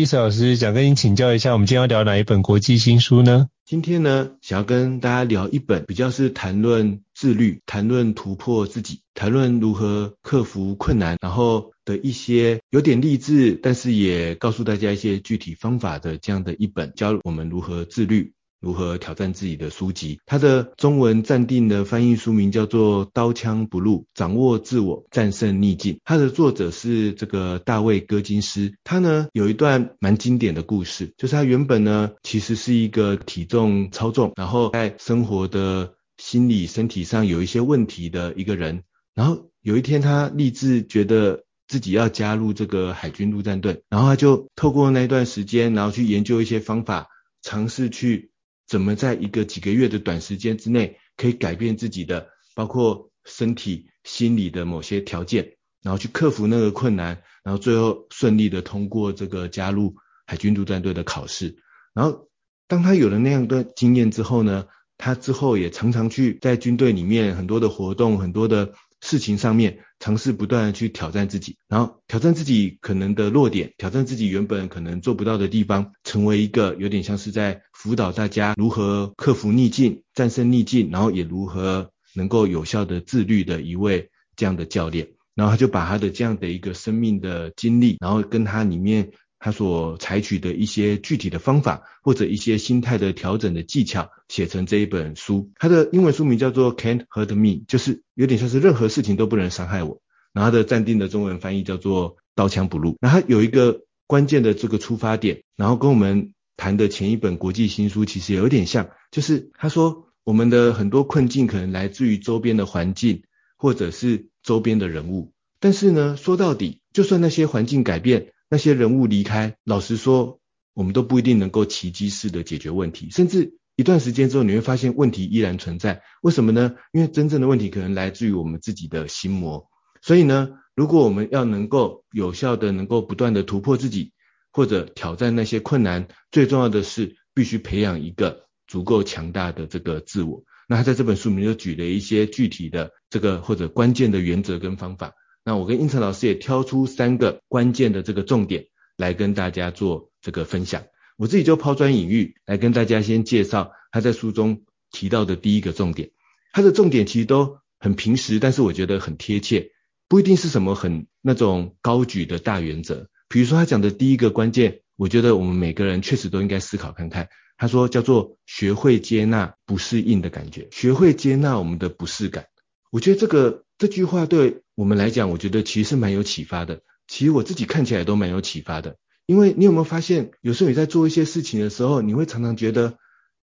伊森老师，想跟您请教一下，我们今天要聊哪一本国际新书呢？今天呢，想要跟大家聊一本比较是谈论自律、谈论突破自己、谈论如何克服困难，然后的一些有点励志，但是也告诉大家一些具体方法的这样的一本，教我们如何自律。如何挑战自己的书籍，他的中文暂定的翻译书名叫做《刀枪不入：掌握自我，战胜逆境》。它的作者是这个大卫·戈金斯。他呢有一段蛮经典的故事，就是他原本呢其实是一个体重超重，然后在生活的心理、身体上有一些问题的一个人。然后有一天他立志觉得自己要加入这个海军陆战队，然后他就透过那段时间，然后去研究一些方法，尝试去。怎么在一个几个月的短时间之内，可以改变自己的，包括身体、心理的某些条件，然后去克服那个困难，然后最后顺利的通过这个加入海军陆战队的考试。然后当他有了那样的经验之后呢，他之后也常常去在军队里面很多的活动，很多的。事情上面尝试不断的去挑战自己，然后挑战自己可能的弱点，挑战自己原本可能做不到的地方，成为一个有点像是在辅导大家如何克服逆境、战胜逆境，然后也如何能够有效的自律的一位这样的教练。然后他就把他的这样的一个生命的经历，然后跟他里面。他所采取的一些具体的方法，或者一些心态的调整的技巧，写成这一本书。它的英文书名叫做 Can't Hurt Me，就是有点像是任何事情都不能伤害我。然后它的暂定的中文翻译叫做刀枪不入。然后有一个关键的这个出发点，然后跟我们谈的前一本国际新书其实有点像，就是他说我们的很多困境可能来自于周边的环境，或者是周边的人物。但是呢，说到底，就算那些环境改变。那些人物离开，老实说，我们都不一定能够奇迹式的解决问题，甚至一段时间之后，你会发现问题依然存在。为什么呢？因为真正的问题可能来自于我们自己的心魔。所以呢，如果我们要能够有效的能够不断的突破自己，或者挑战那些困难，最重要的是必须培养一个足够强大的这个自我。那他在这本书里面就举了一些具体的这个或者关键的原则跟方法。那我跟英成老师也挑出三个关键的这个重点来跟大家做这个分享。我自己就抛砖引玉来跟大家先介绍他在书中提到的第一个重点。他的重点其实都很平实，但是我觉得很贴切，不一定是什么很那种高举的大原则。比如说他讲的第一个关键，我觉得我们每个人确实都应该思考看看。他说叫做学会接纳不适应的感觉，学会接纳我们的不适感。我觉得这个。这句话对我们来讲，我觉得其实是蛮有启发的。其实我自己看起来都蛮有启发的，因为你有没有发现，有时候你在做一些事情的时候，你会常常觉得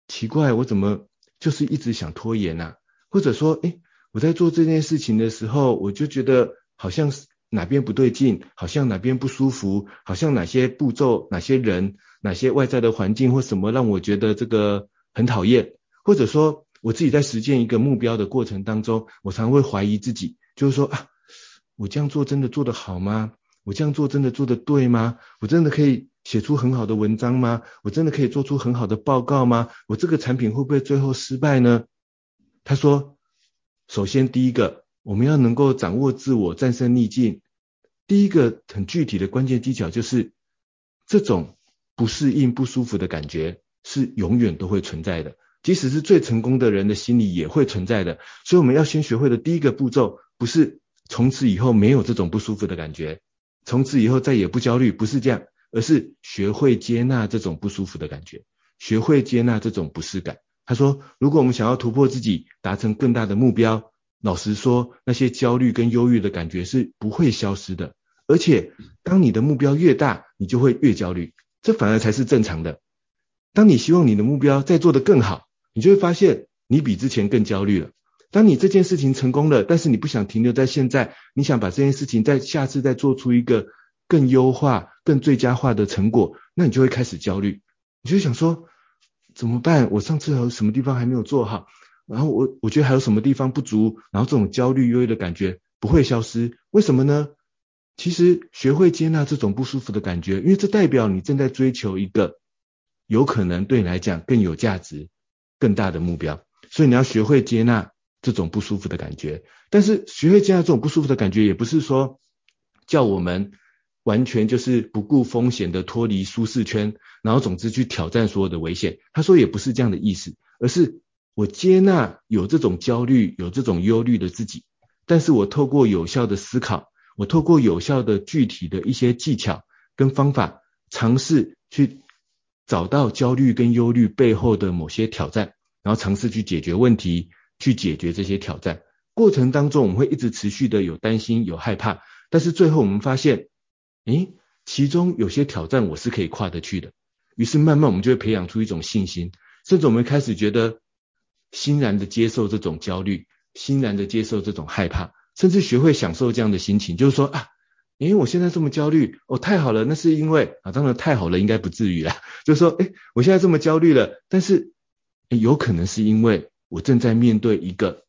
奇怪，我怎么就是一直想拖延啊？或者说，诶，我在做这件事情的时候，我就觉得好像是哪边不对劲，好像哪边不舒服，好像哪些步骤、哪些人、哪些外在的环境或什么让我觉得这个很讨厌，或者说。我自己在实践一个目标的过程当中，我常会怀疑自己，就是说啊，我这样做真的做得好吗？我这样做真的做得对吗？我真的可以写出很好的文章吗？我真的可以做出很好的报告吗？我这个产品会不会最后失败呢？他说，首先第一个，我们要能够掌握自我，战胜逆境。第一个很具体的关键技巧就是，这种不适应、不舒服的感觉是永远都会存在的。即使是最成功的人的心里也会存在的，所以我们要先学会的第一个步骤，不是从此以后没有这种不舒服的感觉，从此以后再也不焦虑，不是这样，而是学会接纳这种不舒服的感觉，学会接纳这种不适感。他说，如果我们想要突破自己，达成更大的目标，老实说，那些焦虑跟忧郁的感觉是不会消失的，而且当你的目标越大，你就会越焦虑，这反而才是正常的。当你希望你的目标再做得更好。你就会发现，你比之前更焦虑了。当你这件事情成功了，但是你不想停留在现在，你想把这件事情在下次再做出一个更优化、更最佳化的成果，那你就会开始焦虑。你就想说怎么办？我上次还有什么地方还没有做好？然后我我觉得还有什么地方不足？然后这种焦虑、忧郁的感觉不会消失，为什么呢？其实学会接纳这种不舒服的感觉，因为这代表你正在追求一个有可能对你来讲更有价值、更大的目标，所以你要学会接纳。这种不舒服的感觉，但是学会接纳这种不舒服的感觉，也不是说叫我们完全就是不顾风险的脱离舒适圈，然后总之去挑战所有的危险。他说也不是这样的意思，而是我接纳有这种焦虑、有这种忧虑的自己，但是我透过有效的思考，我透过有效的具体的一些技巧跟方法，尝试去找到焦虑跟忧虑背后的某些挑战，然后尝试去解决问题。去解决这些挑战过程当中，我们会一直持续的有担心、有害怕，但是最后我们发现，诶，其中有些挑战我是可以跨得去的。于是慢慢我们就会培养出一种信心，甚至我们开始觉得欣然的接受这种焦虑，欣然的接受这种害怕，甚至学会享受这样的心情，就是说啊，诶，我现在这么焦虑，哦，太好了，那是因为啊，当然太好了，应该不至于啦，就是说，诶，我现在这么焦虑了，但是有可能是因为。我正在面对一个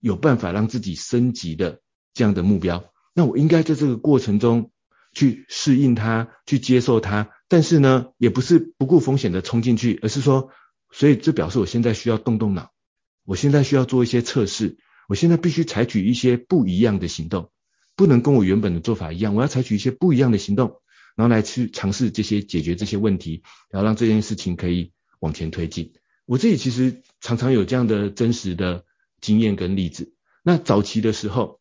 有办法让自己升级的这样的目标，那我应该在这个过程中去适应它，去接受它。但是呢，也不是不顾风险的冲进去，而是说，所以这表示我现在需要动动脑，我现在需要做一些测试，我现在必须采取一些不一样的行动，不能跟我原本的做法一样，我要采取一些不一样的行动，然后来去尝试这些解决这些问题，然后让这件事情可以往前推进。我自己其实常常有这样的真实的经验跟例子。那早期的时候，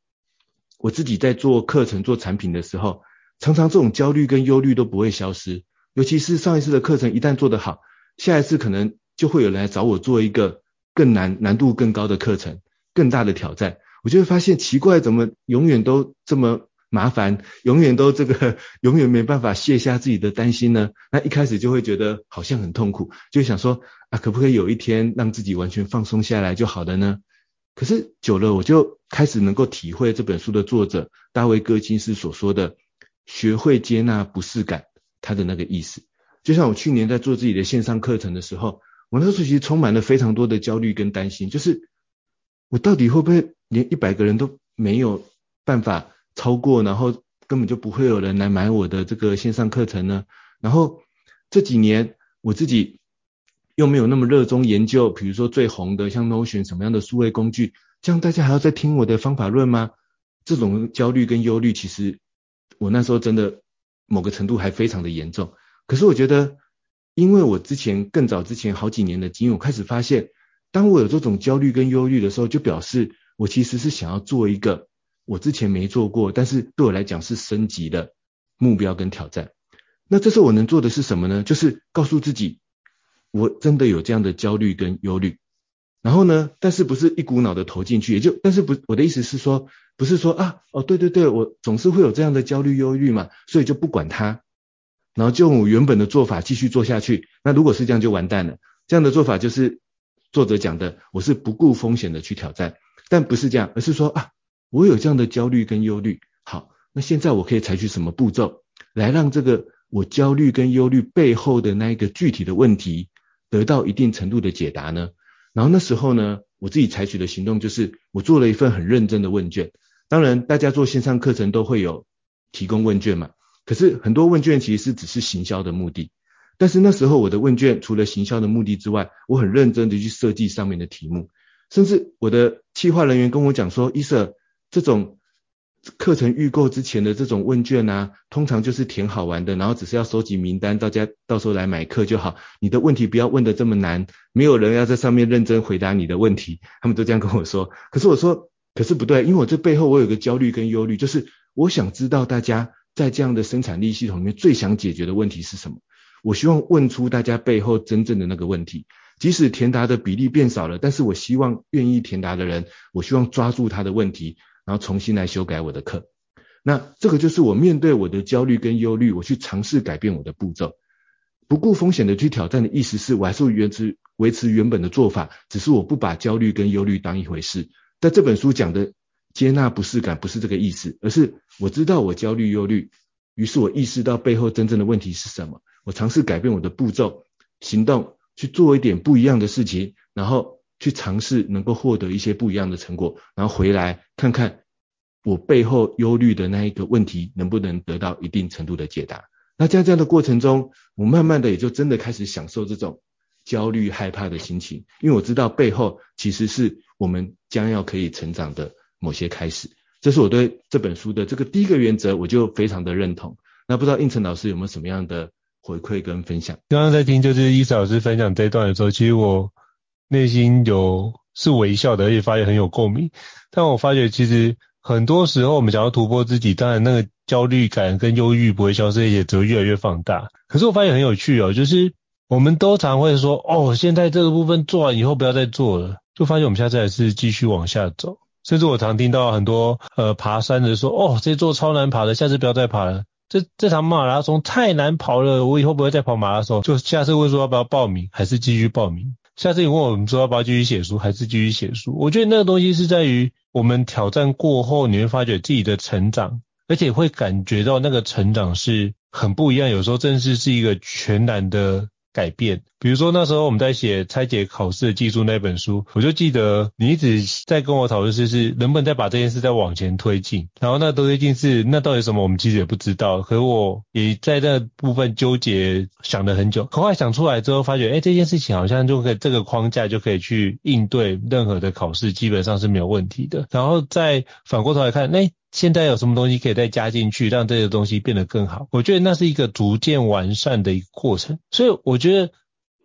我自己在做课程、做产品的时候，常常这种焦虑跟忧虑都不会消失。尤其是上一次的课程一旦做得好，下一次可能就会有人来找我做一个更难、难度更高的课程、更大的挑战。我就会发现奇怪，怎么永远都这么麻烦，永远都这个，永远没办法卸下自己的担心呢？那一开始就会觉得好像很痛苦，就想说啊，可不可以有一天让自己完全放松下来就好了呢？可是久了，我就开始能够体会这本书的作者大卫·戈金斯所说的“学会接纳不适感”他的那个意思。就像我去年在做自己的线上课程的时候，我那时候其实充满了非常多的焦虑跟担心，就是我到底会不会连一百个人都没有办法超过，然后根本就不会有人来买我的这个线上课程呢。然后这几年我自己又没有那么热衷研究，比如说最红的像 Notion 什么样的数位工具，这样大家还要再听我的方法论吗？这种焦虑跟忧虑，其实我那时候真的某个程度还非常的严重。可是我觉得，因为我之前更早之前好几年的经验，我开始发现，当我有这种焦虑跟忧虑的时候，就表示我其实是想要做一个。我之前没做过，但是对我来讲是升级的目标跟挑战。那这时候我能做的是什么呢？就是告诉自己，我真的有这样的焦虑跟忧虑。然后呢，但是不是一股脑的投进去，也就，但是不，我的意思是说，不是说啊，哦，对对对，我总是会有这样的焦虑忧虑嘛，所以就不管它，然后就用我原本的做法继续做下去。那如果是这样就完蛋了。这样的做法就是作者讲的，我是不顾风险的去挑战，但不是这样，而是说啊。我有这样的焦虑跟忧虑，好，那现在我可以采取什么步骤来让这个我焦虑跟忧虑背后的那一个具体的问题得到一定程度的解答呢？然后那时候呢，我自己采取的行动就是我做了一份很认真的问卷。当然，大家做线上课程都会有提供问卷嘛，可是很多问卷其实是只是行销的目的。但是那时候我的问卷除了行销的目的之外，我很认真的去设计上面的题目，甚至我的企划人员跟我讲说，伊瑟。这种课程预购之前的这种问卷啊，通常就是填好玩的，然后只是要收集名单，大家到时候来买课就好。你的问题不要问得这么难，没有人要在上面认真回答你的问题。他们都这样跟我说。可是我说，可是不对，因为我这背后我有个焦虑跟忧虑，就是我想知道大家在这样的生产力系统里面最想解决的问题是什么。我希望问出大家背后真正的那个问题。即使填答的比例变少了，但是我希望愿意填答的人，我希望抓住他的问题。然后重新来修改我的课，那这个就是我面对我的焦虑跟忧虑，我去尝试改变我的步骤，不顾风险的去挑战的意思是，我还是维持维持原本的做法，只是我不把焦虑跟忧虑当一回事。但这本书讲的接纳不适感不是这个意思，而是我知道我焦虑忧虑，于是我意识到背后真正的问题是什么，我尝试改变我的步骤行动，去做一点不一样的事情，然后去尝试能够获得一些不一样的成果，然后回来看看我背后忧虑的那一个问题能不能得到一定程度的解答。那在这样的过程中，我慢慢的也就真的开始享受这种焦虑害怕的心情，因为我知道背后其实是我们将要可以成长的某些开始。这是我对这本书的这个第一个原则，我就非常的认同。那不知道胤丞老师有没有什么样的回馈跟分享？刚刚在听就是伊斯老师分享这段的时候，其实我内心有是微笑的，而且发现很有共鸣。但我发觉其实很多时候我们想要突破自己，当然那个。焦虑感跟忧郁不会消失，也只会越来越放大。可是我发现很有趣哦，就是我们都常会说，哦，现在这个部分做完以后不要再做了，就发现我们下次还是继续往下走。甚至我常听到很多呃爬山的说，哦，这座超难爬的，下次不要再爬了。这这场马拉松太难跑了，我以后不会再跑马拉松。就下次会说要不要报名，还是继续报名？下次你问我们说要不要继续写书，还是继续写书？我觉得那个东西是在于我们挑战过后，你会发觉自己的成长。而且会感觉到那个成长是很不一样，有时候正是是一个全然的改变。比如说那时候我们在写拆解考试的技术那本书，我就记得你一直在跟我讨论是是能不能再把这件事再往前推进。然后那推进是那到底什么，我们其实也不知道。可我也在那部分纠结想了很久。后来想出来之后，发觉哎，这件事情好像就可以这个框架就可以去应对任何的考试，基本上是没有问题的。然后再反过头来看，哎。现在有什么东西可以再加进去，让这些东西变得更好？我觉得那是一个逐渐完善的一个过程。所以我觉得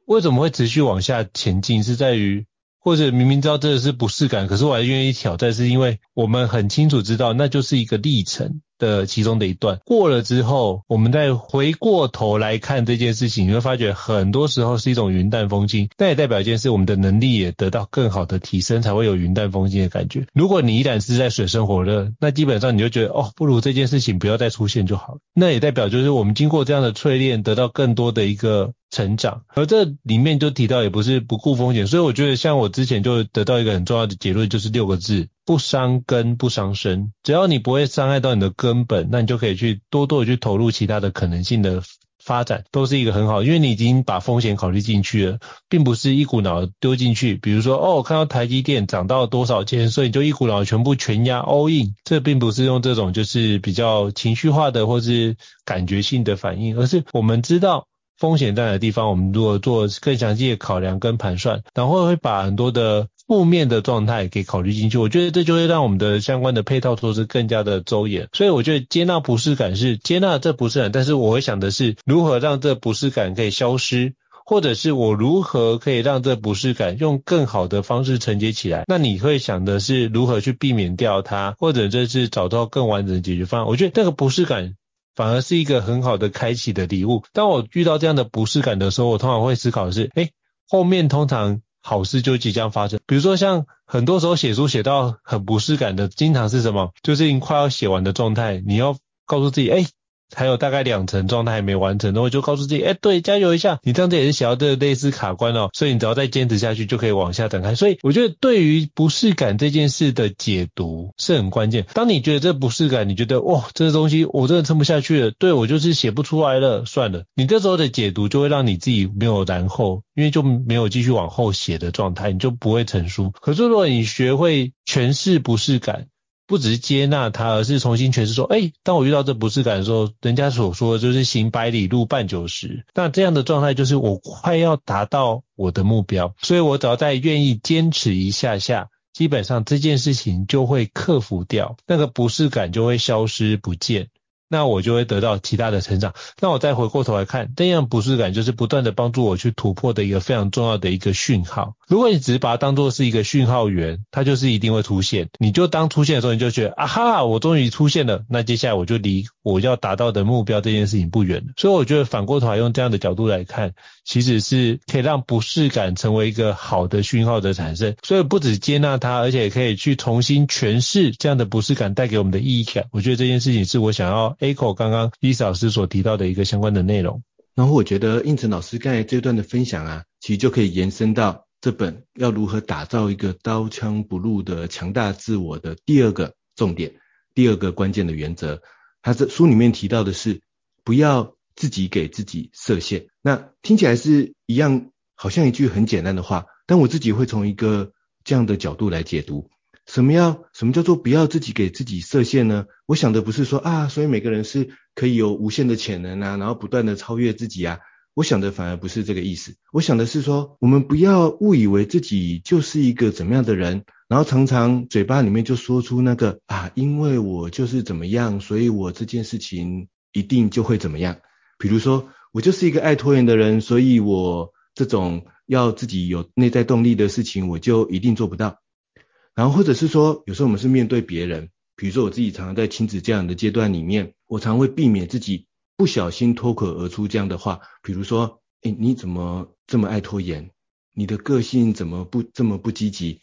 为什么会持续往下前进，是在于或者明明知道这个是不适感，可是我还愿意挑战，是因为我们很清楚知道那就是一个历程。的其中的一段过了之后，我们再回过头来看这件事情，你会发觉很多时候是一种云淡风轻，但也代表一件事，我们的能力也得到更好的提升，才会有云淡风轻的感觉。如果你依然是在水深火热，那基本上你就觉得哦，不如这件事情不要再出现就好了。那也代表就是我们经过这样的淬炼，得到更多的一个成长。而这里面就提到也不是不顾风险，所以我觉得像我之前就得到一个很重要的结论，就是六个字。不伤根不伤身，只要你不会伤害到你的根本，那你就可以去多多的去投入其他的可能性的发展，都是一个很好，因为你已经把风险考虑进去了，并不是一股脑丢进去。比如说，哦，看到台积电涨到多少钱，所以你就一股脑全部全压 all in，这并不是用这种就是比较情绪化的或是感觉性的反应，而是我们知道风险在哪的地方，我们如果做更详细的考量跟盘算，然后会把很多的。负面的状态给考虑进去，我觉得这就会让我们的相关的配套措施更加的周延。所以我觉得接纳不适感是接纳这不适感，但是我会想的是如何让这不适感可以消失，或者是我如何可以让这不适感用更好的方式承接起来。那你会想的是如何去避免掉它，或者这是找到更完整的解决方案。我觉得这个不适感反而是一个很好的开启的礼物。当我遇到这样的不适感的时候，我通常会思考的是，诶，后面通常。好事就即将发生，比如说像很多时候写书写到很不适感的，经常是什么？就是已经快要写完的状态，你要告诉自己，哎。还有大概两成状态还没完成，然后就告诉自己，哎，对，加油一下，你这样子也是写到这个类似卡关哦，所以你只要再坚持下去，就可以往下展开。所以我觉得对于不适感这件事的解读是很关键。当你觉得这不适感，你觉得哇，这个东西我真的撑不下去了，对，我就是写不出来了，算了。你这时候的解读就会让你自己没有然后，因为就没有继续往后写的状态，你就不会成书。可是如果你学会诠释不适感，不只是接纳它，而是重新诠释说，哎，当我遇到这不适感的时候，人家所说的就是行百里路半九十，那这样的状态就是我快要达到我的目标，所以我只要再愿意坚持一下下，基本上这件事情就会克服掉，那个不适感就会消失不见。那我就会得到其他的成长。那我再回过头来看，这样不适感就是不断的帮助我去突破的一个非常重要的一个讯号。如果你只是把它当做是一个讯号源，它就是一定会出现。你就当出现的时候，你就觉得啊哈，我终于出现了。那接下来我就离我要达到的目标这件事情不远了。所以我觉得反过头来用这样的角度来看，其实是可以让不适感成为一个好的讯号的产生。所以不只接纳它，而且可以去重新诠释这样的不适感带给我们的意义感。我觉得这件事情是我想要。Echo 刚刚伊斯老师所提到的一个相关的内容，然后我觉得胤丞老师刚才这段的分享啊，其实就可以延伸到这本要如何打造一个刀枪不入的强大自我的第二个重点，第二个关键的原则。他这书里面提到的是，不要自己给自己设限。那听起来是一样，好像一句很简单的话，但我自己会从一个这样的角度来解读。什么要什么叫做不要自己给自己设限呢？我想的不是说啊，所以每个人是可以有无限的潜能啊，然后不断的超越自己啊。我想的反而不是这个意思。我想的是说，我们不要误以为自己就是一个怎么样的人，然后常常嘴巴里面就说出那个啊，因为我就是怎么样，所以我这件事情一定就会怎么样。比如说，我就是一个爱拖延的人，所以我这种要自己有内在动力的事情，我就一定做不到。然后或者是说，有时候我们是面对别人，比如说我自己常常在亲子教养的阶段里面，我常会避免自己不小心脱口而出这样的话，比如说，诶，你怎么这么爱拖延？你的个性怎么不这么不积极？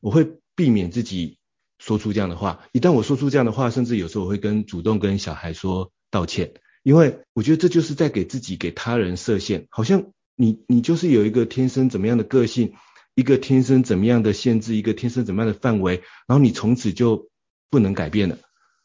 我会避免自己说出这样的话。一旦我说出这样的话，甚至有时候我会跟主动跟小孩说道歉，因为我觉得这就是在给自己给他人设限，好像你你就是有一个天生怎么样的个性。一个天生怎么样的限制，一个天生怎么样的范围，然后你从此就不能改变了。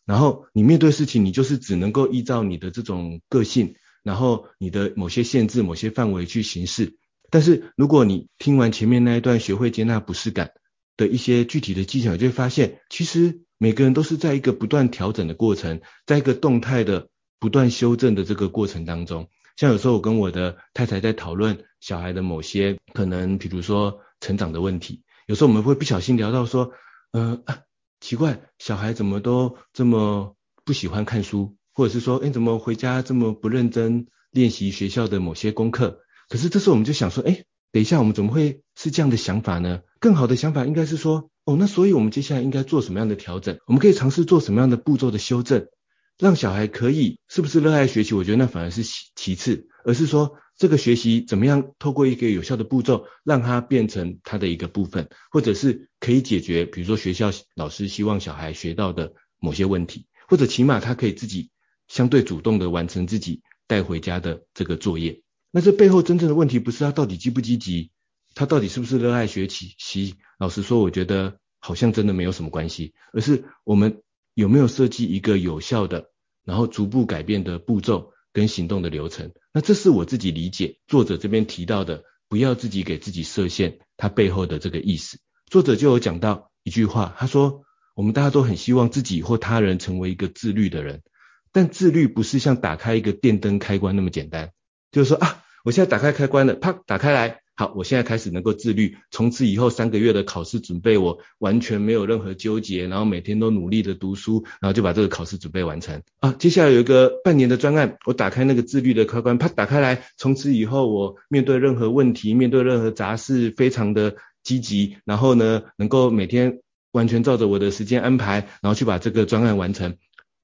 然后你面对事情，你就是只能够依照你的这种个性，然后你的某些限制、某些范围去行事。但是如果你听完前面那一段，学会接纳不适感的一些具体的技巧，就会发现，其实每个人都是在一个不断调整的过程，在一个动态的不断修正的这个过程当中。像有时候我跟我的太太在讨论小孩的某些可能，比如说。成长的问题，有时候我们会不小心聊到说，嗯、呃啊，奇怪，小孩怎么都这么不喜欢看书，或者是说，哎，怎么回家这么不认真练习学校的某些功课？可是这时候我们就想说，哎，等一下，我们怎么会是这样的想法呢？更好的想法应该是说，哦，那所以我们接下来应该做什么样的调整？我们可以尝试做什么样的步骤的修正，让小孩可以是不是热爱学习？我觉得那反而是其其次，而是说。这个学习怎么样透过一个有效的步骤，让它变成它的一个部分，或者是可以解决，比如说学校老师希望小孩学到的某些问题，或者起码他可以自己相对主动的完成自己带回家的这个作业。那这背后真正的问题不是他到底积不积极，他到底是不是热爱学习？老实说，我觉得好像真的没有什么关系，而是我们有没有设计一个有效的，然后逐步改变的步骤。跟行动的流程，那这是我自己理解作者这边提到的，不要自己给自己设限，它背后的这个意思。作者就有讲到一句话，他说，我们大家都很希望自己或他人成为一个自律的人，但自律不是像打开一个电灯开关那么简单，就是说啊，我现在打开开关了，啪，打开来。好，我现在开始能够自律，从此以后三个月的考试准备，我完全没有任何纠结，然后每天都努力的读书，然后就把这个考试准备完成。啊，接下来有一个半年的专案，我打开那个自律的开关，啪，打开来，从此以后我面对任何问题，面对任何杂事，非常的积极，然后呢，能够每天完全照着我的时间安排，然后去把这个专案完成。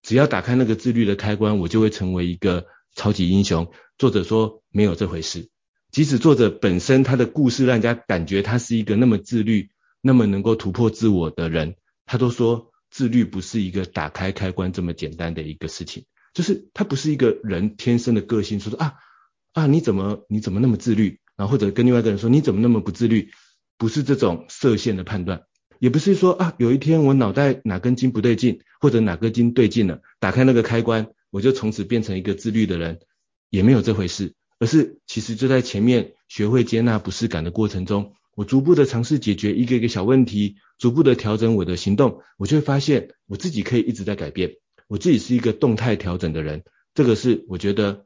只要打开那个自律的开关，我就会成为一个超级英雄。作者说没有这回事。即使作者本身他的故事让人家感觉他是一个那么自律、那么能够突破自我的人，他都说自律不是一个打开开关这么简单的一个事情，就是他不是一个人天生的个性，说说啊啊你怎么你怎么那么自律，然后或者跟另外一个人说你怎么那么不自律，不是这种设限的判断，也不是说啊有一天我脑袋哪根筋不对劲，或者哪根筋对劲了，打开那个开关，我就从此变成一个自律的人，也没有这回事。而是其实就在前面学会接纳不适感的过程中，我逐步的尝试解决一个一个小问题，逐步的调整我的行动，我就会发现我自己可以一直在改变，我自己是一个动态调整的人。这个是我觉得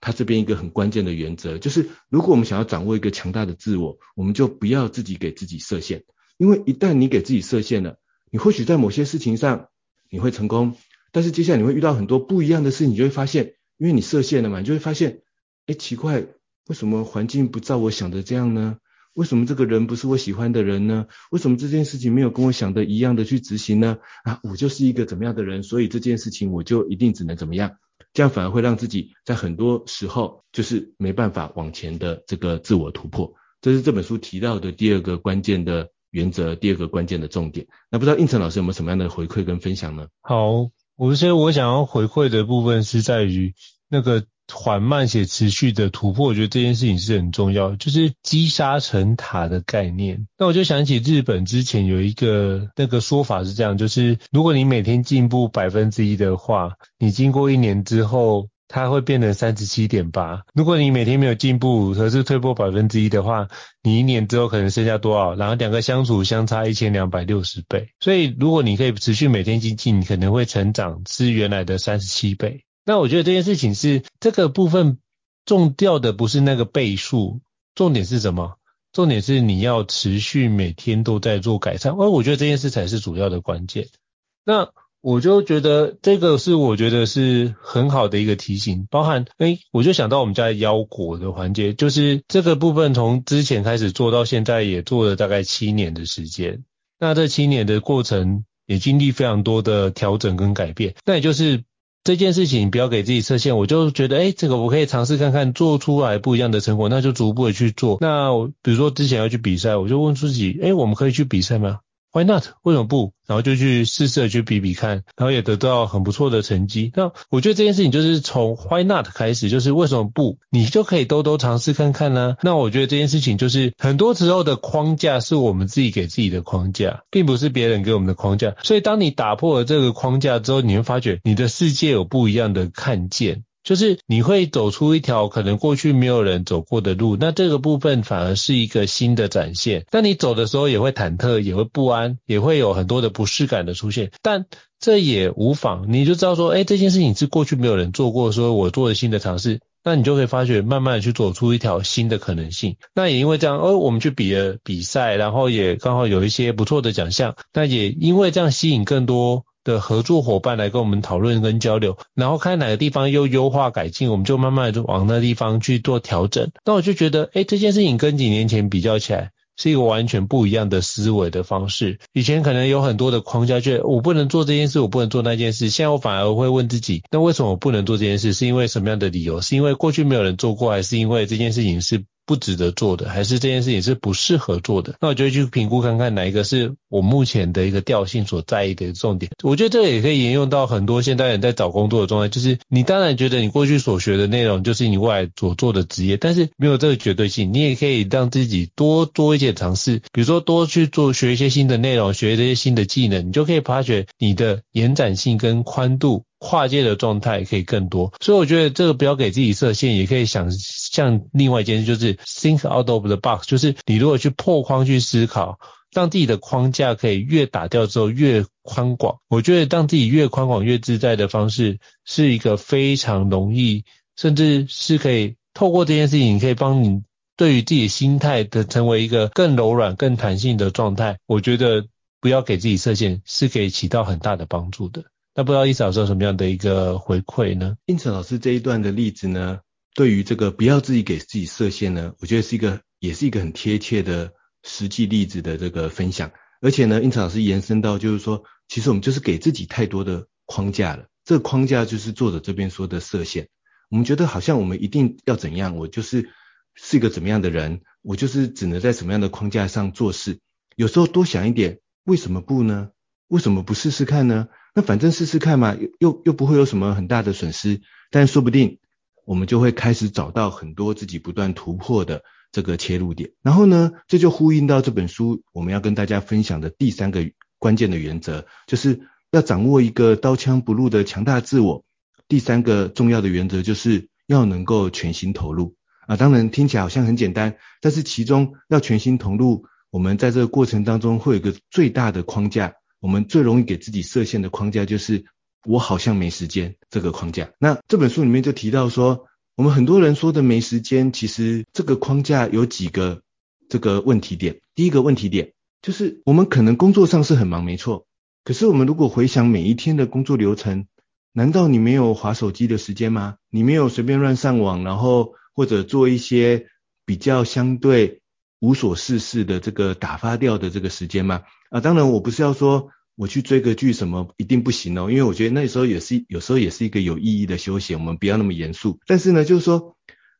他这边一个很关键的原则，就是如果我们想要掌握一个强大的自我，我们就不要自己给自己设限，因为一旦你给自己设限了，你或许在某些事情上你会成功，但是接下来你会遇到很多不一样的事，你就会发现，因为你设限了嘛，你就会发现。哎，奇怪，为什么环境不照我想的这样呢？为什么这个人不是我喜欢的人呢？为什么这件事情没有跟我想的一样的去执行呢？啊，我就是一个怎么样的人，所以这件事情我就一定只能怎么样？这样反而会让自己在很多时候就是没办法往前的这个自我突破。这是这本书提到的第二个关键的原则，第二个关键的重点。那不知道应成老师有没有什么样的回馈跟分享呢？好，我觉得我想要回馈的部分是在于那个。缓慢且持续的突破，我觉得这件事情是很重要，就是积沙成塔的概念。那我就想起日本之前有一个那个说法是这样，就是如果你每天进步百分之一的话，你经过一年之后，它会变成三十七点八。如果你每天没有进步，可是退步百分之一的话，你一年之后可能剩下多少？然后两个相处相差一千两百六十倍。所以如果你可以持续每天精进，你可能会成长是原来的三十七倍。那我觉得这件事情是这个部分重要的不是那个倍数，重点是什么？重点是你要持续每天都在做改善。而我觉得这件事才是主要的关键。那。我就觉得这个是我觉得是很好的一个提醒，包含诶，我就想到我们家的腰果的环节，就是这个部分从之前开始做到现在也做了大概七年的时间，那这七年的过程也经历非常多的调整跟改变，那也就是这件事情不要给自己设限，我就觉得哎，这个我可以尝试看看做出来不一样的成果，那就逐步的去做。那比如说之前要去比赛，我就问自己，哎，我们可以去比赛吗？Why not？为什么不？然后就去试试去比比看，然后也得到很不错的成绩。那我觉得这件事情就是从 Why not 开始，就是为什么不？你就可以多多尝试看看呢、那我觉得这件事情就是很多时候的框架是我们自己给自己的框架，并不是别人给我们的框架。所以当你打破了这个框架之后，你会发觉你的世界有不一样的看见。就是你会走出一条可能过去没有人走过的路，那这个部分反而是一个新的展现。那你走的时候也会忐忑，也会不安，也会有很多的不适感的出现，但这也无妨，你就知道说，哎，这件事情是过去没有人做过，说我做了新的尝试，那你就可以发觉慢慢的去走出一条新的可能性。那也因为这样，哦，我们去比了比赛，然后也刚好有一些不错的奖项，那也因为这样吸引更多。的合作伙伴来跟我们讨论跟交流，然后看哪个地方又优化改进，我们就慢慢的往那地方去做调整。那我就觉得，诶，这件事情跟几年前比较起来，是一个完全不一样的思维的方式。以前可能有很多的框架，觉得我不能做这件事，我不能做那件事。现在我反而会问自己，那为什么我不能做这件事？是因为什么样的理由？是因为过去没有人做过，还是因为这件事情是不值得做的，还是这件事情是不适合做的？那我就去评估看看哪一个是我目前的一个调性所在意的重点。我觉得这个也可以沿用到很多现代人在找工作的状态，就是你当然觉得你过去所学的内容就是你未来所做的职业，但是没有这个绝对性，你也可以让自己多做一些尝试，比如说多去做学一些新的内容，学这些新的技能，你就可以发觉你的延展性跟宽度。跨界的状态可以更多，所以我觉得这个不要给自己设限，也可以想像另外一件事，就是 think out of the box，就是你如果去破框去思考，让自己的框架可以越打掉之后越宽广。我觉得让自己越宽广越自在的方式，是一个非常容易，甚至是可以透过这件事情，可以帮你对于自己心态的成为一个更柔软、更弹性的状态。我觉得不要给自己设限，是可以起到很大的帮助的。那不知道伊老师有什么样的一个回馈呢？胤丞老师这一段的例子呢，对于这个不要自己给自己设限呢，我觉得是一个也是一个很贴切的实际例子的这个分享。而且呢，胤丞老师延伸到就是说，其实我们就是给自己太多的框架了。这个框架就是作者这边说的设限。我们觉得好像我们一定要怎样，我就是是一个怎么样的人，我就是只能在什么样的框架上做事。有时候多想一点，为什么不呢？为什么不试试看呢？那反正试试看嘛，又又不会有什么很大的损失，但说不定我们就会开始找到很多自己不断突破的这个切入点。然后呢，这就呼应到这本书我们要跟大家分享的第三个关键的原则，就是要掌握一个刀枪不入的强大自我。第三个重要的原则就是要能够全心投入啊。当然听起来好像很简单，但是其中要全心投入，我们在这个过程当中会有一个最大的框架。我们最容易给自己设限的框架就是我好像没时间这个框架。那这本书里面就提到说，我们很多人说的没时间，其实这个框架有几个这个问题点。第一个问题点就是我们可能工作上是很忙，没错。可是我们如果回想每一天的工作流程，难道你没有划手机的时间吗？你没有随便乱上网，然后或者做一些比较相对无所事事的这个打发掉的这个时间吗？啊，当然我不是要说我去追个剧什么一定不行哦，因为我觉得那时候也是有时候也是一个有意义的休闲，我们不要那么严肃。但是呢，就是说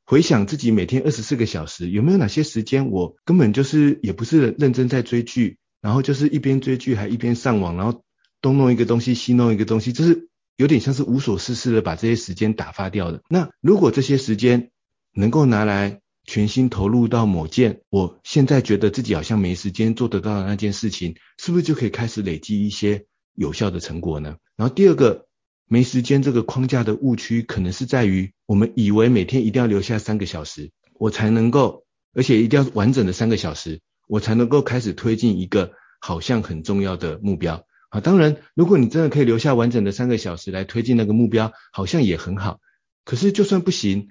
回想自己每天二十四个小时，有没有哪些时间我根本就是也不是认真在追剧，然后就是一边追剧还一边上网，然后东弄一个东西西弄一个东西，就是有点像是无所事事的把这些时间打发掉的。那如果这些时间能够拿来全心投入到某件我现在觉得自己好像没时间做得到的那件事情，是不是就可以开始累积一些有效的成果呢？然后第二个没时间这个框架的误区，可能是在于我们以为每天一定要留下三个小时，我才能够，而且一定要完整的三个小时，我才能够开始推进一个好像很重要的目标。啊，当然，如果你真的可以留下完整的三个小时来推进那个目标，好像也很好。可是就算不行，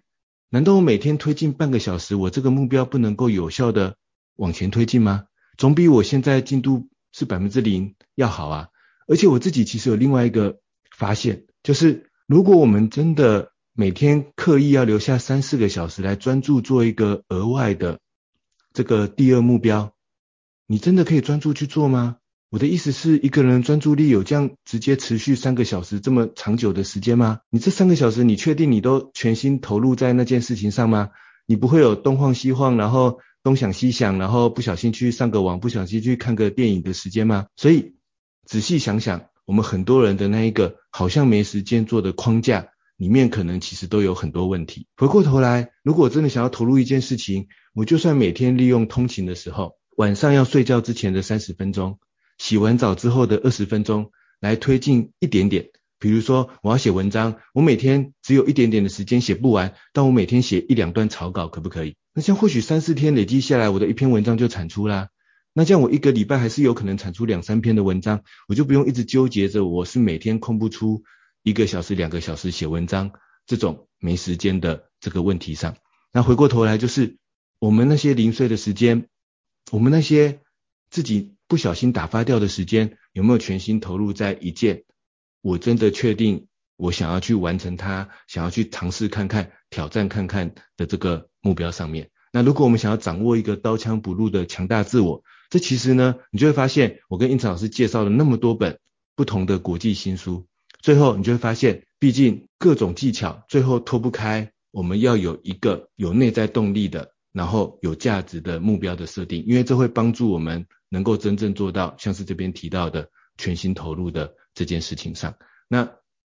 难道我每天推进半个小时，我这个目标不能够有效的往前推进吗？总比我现在进度是百分之零要好啊。而且我自己其实有另外一个发现，就是如果我们真的每天刻意要留下三四个小时来专注做一个额外的这个第二目标，你真的可以专注去做吗？我的意思是，一个人专注力有这样直接持续三个小时这么长久的时间吗？你这三个小时，你确定你都全心投入在那件事情上吗？你不会有东晃西晃，然后东想西想，然后不小心去上个网，不小心去看个电影的时间吗？所以仔细想想，我们很多人的那一个好像没时间做的框架里面，可能其实都有很多问题。回过头来，如果真的想要投入一件事情，我就算每天利用通勤的时候，晚上要睡觉之前的三十分钟。洗完澡之后的二十分钟来推进一点点，比如说我要写文章，我每天只有一点点的时间写不完，但我每天写一两段草稿可不可以？那这样或许三四天累积下来，我的一篇文章就产出啦。那这样我一个礼拜还是有可能产出两三篇的文章，我就不用一直纠结着我是每天空不出一个小时、两个小时写文章这种没时间的这个问题上。那回过头来就是我们那些零碎的时间，我们那些自己。不小心打发掉的时间，有没有全心投入在一件我真的确定我想要去完成它，想要去尝试看看、挑战看看的这个目标上面？那如果我们想要掌握一个刀枪不入的强大自我，这其实呢，你就会发现，我跟胤丞老师介绍了那么多本不同的国际新书，最后你就会发现，毕竟各种技巧最后脱不开我们要有一个有内在动力的，然后有价值的目标的设定，因为这会帮助我们。能够真正做到像是这边提到的全心投入的这件事情上，那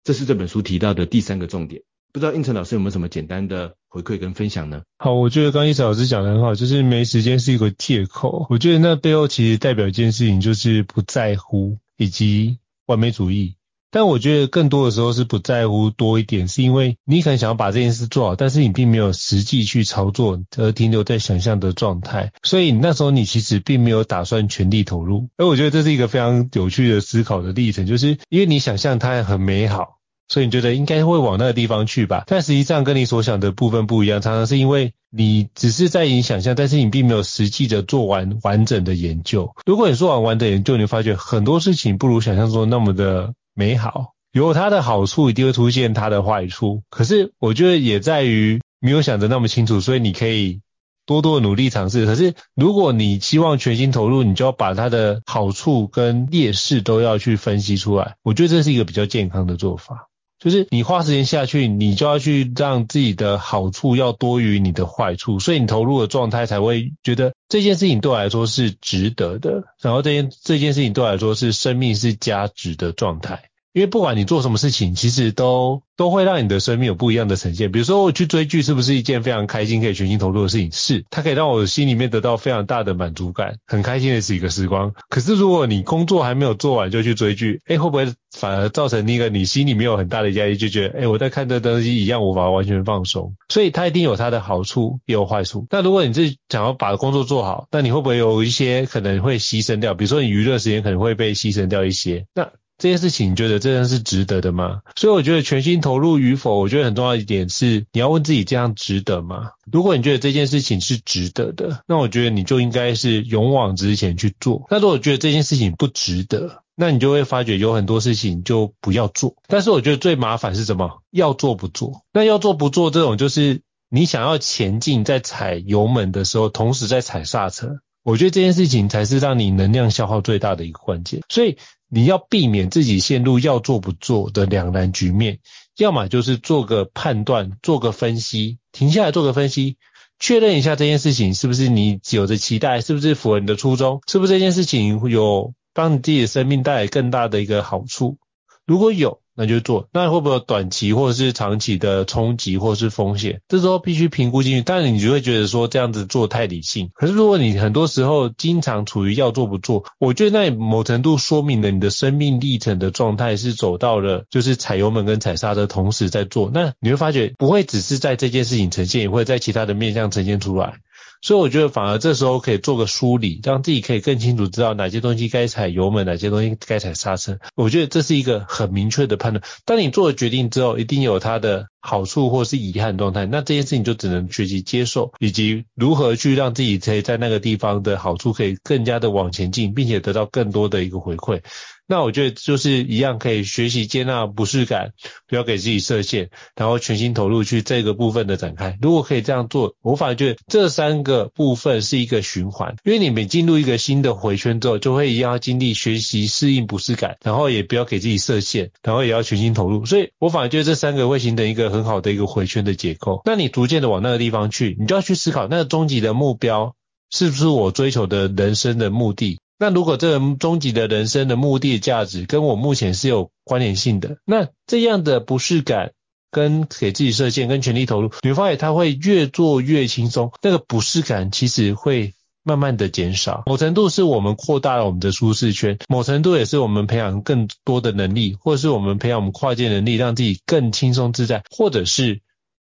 这是这本书提到的第三个重点。不知道胤丞老师有没有什么简单的回馈跟分享呢？好，我觉得刚刚胤丞老师讲的很好，就是没时间是一个借口。我觉得那背后其实代表一件事情，就是不在乎以及完美主义。但我觉得更多的时候是不在乎多一点，是因为你可能想要把这件事做好，但是你并没有实际去操作，而停留在想象的状态，所以那时候你其实并没有打算全力投入。而我觉得这是一个非常有趣的思考的历程，就是因为你想象它很美好，所以你觉得应该会往那个地方去吧，但实际上跟你所想的部分不一样，常常是因为你只是在你想象，但是你并没有实际的做完完整的研究。如果你做完完整研究，你发觉很多事情不如想象中那么的。美好有它的好处，一定会出现它的坏处。可是我觉得也在于没有想的那么清楚，所以你可以多多努力尝试。可是如果你希望全心投入，你就要把它的好处跟劣势都要去分析出来。我觉得这是一个比较健康的做法，就是你花时间下去，你就要去让自己的好处要多于你的坏处，所以你投入的状态才会觉得这件事情对我来说是值得的。然后这件这件事情对我来说是生命是价值的状态。因为不管你做什么事情，其实都都会让你的生命有不一样的呈现。比如说，我去追剧是不是一件非常开心、可以全心投入的事情？是，它可以让我心里面得到非常大的满足感，很开心的是一个时光。可是，如果你工作还没有做完就去追剧，诶，会不会反而造成那个你心里面有很大的压力，就觉得，诶，我在看这东西一样无法完全放松。所以，它一定有它的好处，也有坏处。那如果你是想要把工作做好，那你会不会有一些可能会牺牲掉？比如说，你娱乐时间可能会被牺牲掉一些。那这件事情，你觉得这件是值得的吗？所以我觉得全心投入与否，我觉得很重要一点是你要问自己这样值得吗？如果你觉得这件事情是值得的，那我觉得你就应该是勇往直前去做。那如果觉得这件事情不值得，那你就会发觉有很多事情就不要做。但是我觉得最麻烦是什么？要做不做？那要做不做这种就是你想要前进，在踩油门的时候，同时在踩刹车。我觉得这件事情才是让你能量消耗最大的一个关键。所以。你要避免自己陷入要做不做的两难局面，要么就是做个判断，做个分析，停下来做个分析，确认一下这件事情是不是你有着期待，是不是符合你的初衷，是不是这件事情有帮你自己的生命带来更大的一个好处。如果有，那就做。那会不会有短期或者是长期的冲击或是风险？这时候必须评估进去。但是你就会觉得说这样子做太理性。可是如果你很多时候经常处于要做不做，我觉得那某程度说明了你的生命历程的状态是走到了就是踩油门跟踩刹车同时在做。那你会发觉不会只是在这件事情呈现，也会在其他的面向呈现出来。所以我觉得反而这时候可以做个梳理，让自己可以更清楚知道哪些东西该踩油门，哪些东西该踩刹车。我觉得这是一个很明确的判断。当你做了决定之后，一定有它的好处或是遗憾状态。那这件事情就只能学习接受，以及如何去让自己可以在那个地方的好处可以更加的往前进，并且得到更多的一个回馈。那我觉得就是一样，可以学习接纳不适感，不要给自己设限，然后全心投入去这个部分的展开。如果可以这样做，我反而觉得这三个部分是一个循环，因为你每进入一个新的回圈之后，就会一样要经历学习适应不适感，然后也不要给自己设限，然后也要全心投入。所以我反而觉得这三个会形成一个很好的一个回圈的结构。那你逐渐的往那个地方去，你就要去思考那个终极的目标是不是我追求的人生的目的。那如果这个终极的人生的目的价值跟我目前是有关联性的，那这样的不适感跟给自己设限跟全力投入，你会发现它会越做越轻松，那个不适感其实会慢慢的减少。某程度是我们扩大了我们的舒适圈，某程度也是我们培养更多的能力，或者是我们培养我们跨界能力，让自己更轻松自在，或者是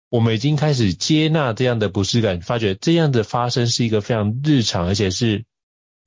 我们已经开始接纳这样的不适感，发觉这样的发生是一个非常日常，而且是。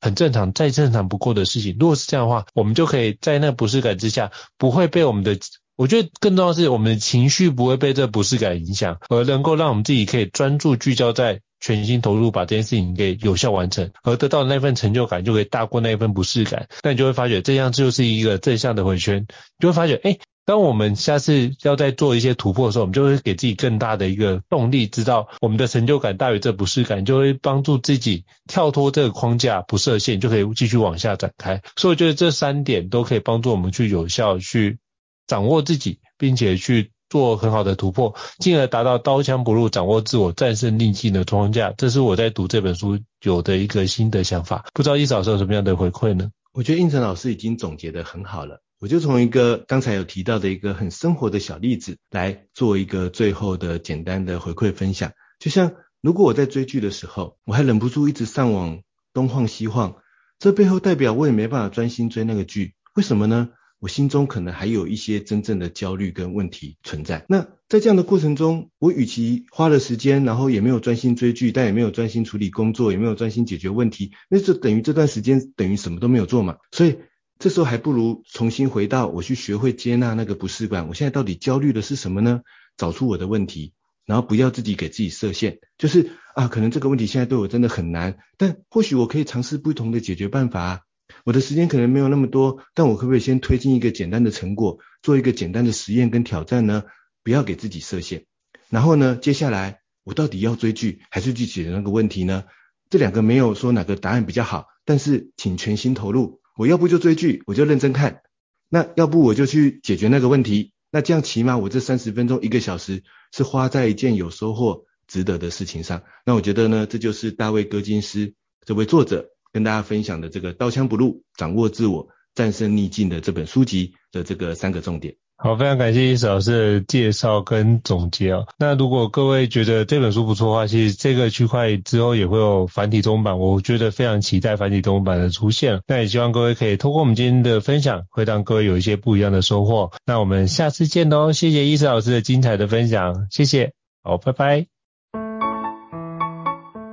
很正常，再正常不过的事情。如果是这样的话，我们就可以在那不适感之下，不会被我们的，我觉得更重要的是，我们的情绪不会被这不适感影响，而能够让我们自己可以专注聚焦在全心投入，把这件事情给有效完成，而得到的那份成就感就可以大过那一份不适感。那你就会发觉，这样就是一个正向的回圈，你就会发觉，哎。当我们下次要再做一些突破的时候，我们就会给自己更大的一个动力，知道我们的成就感大于这不适感，就会帮助自己跳脱这个框架，不设限，就可以继续往下展开。所以我觉得这三点都可以帮助我们去有效去掌握自己，并且去做很好的突破，进而达到刀枪不入、掌握自我、战胜逆境的框架。这是我在读这本书有的一个新的想法。不知道易老师有什么样的回馈呢？我觉得应成老师已经总结得很好了。我就从一个刚才有提到的一个很生活的小例子来做一个最后的简单的回馈分享。就像如果我在追剧的时候，我还忍不住一直上网东晃西晃，这背后代表我也没办法专心追那个剧。为什么呢？我心中可能还有一些真正的焦虑跟问题存在。那在这样的过程中，我与其花了时间，然后也没有专心追剧，但也没有专心处理工作，也没有专心解决问题，那就等于这段时间等于什么都没有做嘛。所以。这时候还不如重新回到我去学会接纳那个不适感。我现在到底焦虑的是什么呢？找出我的问题，然后不要自己给自己设限。就是啊，可能这个问题现在对我真的很难，但或许我可以尝试不同的解决办法。我的时间可能没有那么多，但我可不可以先推进一个简单的成果，做一个简单的实验跟挑战呢？不要给自己设限。然后呢，接下来我到底要追剧还是去解决那个问题呢？这两个没有说哪个答案比较好，但是请全心投入。我要不就追剧，我就认真看；那要不我就去解决那个问题。那这样起码我这三十分钟、一个小时是花在一件有收获、值得的事情上。那我觉得呢，这就是大卫·戈金斯这位作者跟大家分享的这个“刀枪不入，掌握自我，战胜逆境”的这本书籍的这个三个重点。好，非常感谢易老师的介绍跟总结哦。那如果各位觉得这本书不错的话，其实这个区块之后也会有繁体中文版，我觉得非常期待繁体中文版的出现。那也希望各位可以透过我们今天的分享，会让各位有一些不一样的收获。那我们下次见喽，谢谢易老师的精彩的分享，谢谢，好，拜拜。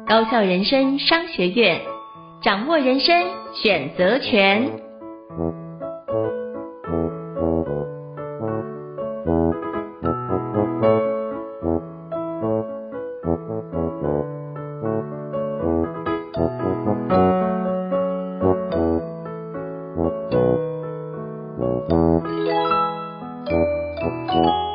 高校人生商学院，掌握人生选择权。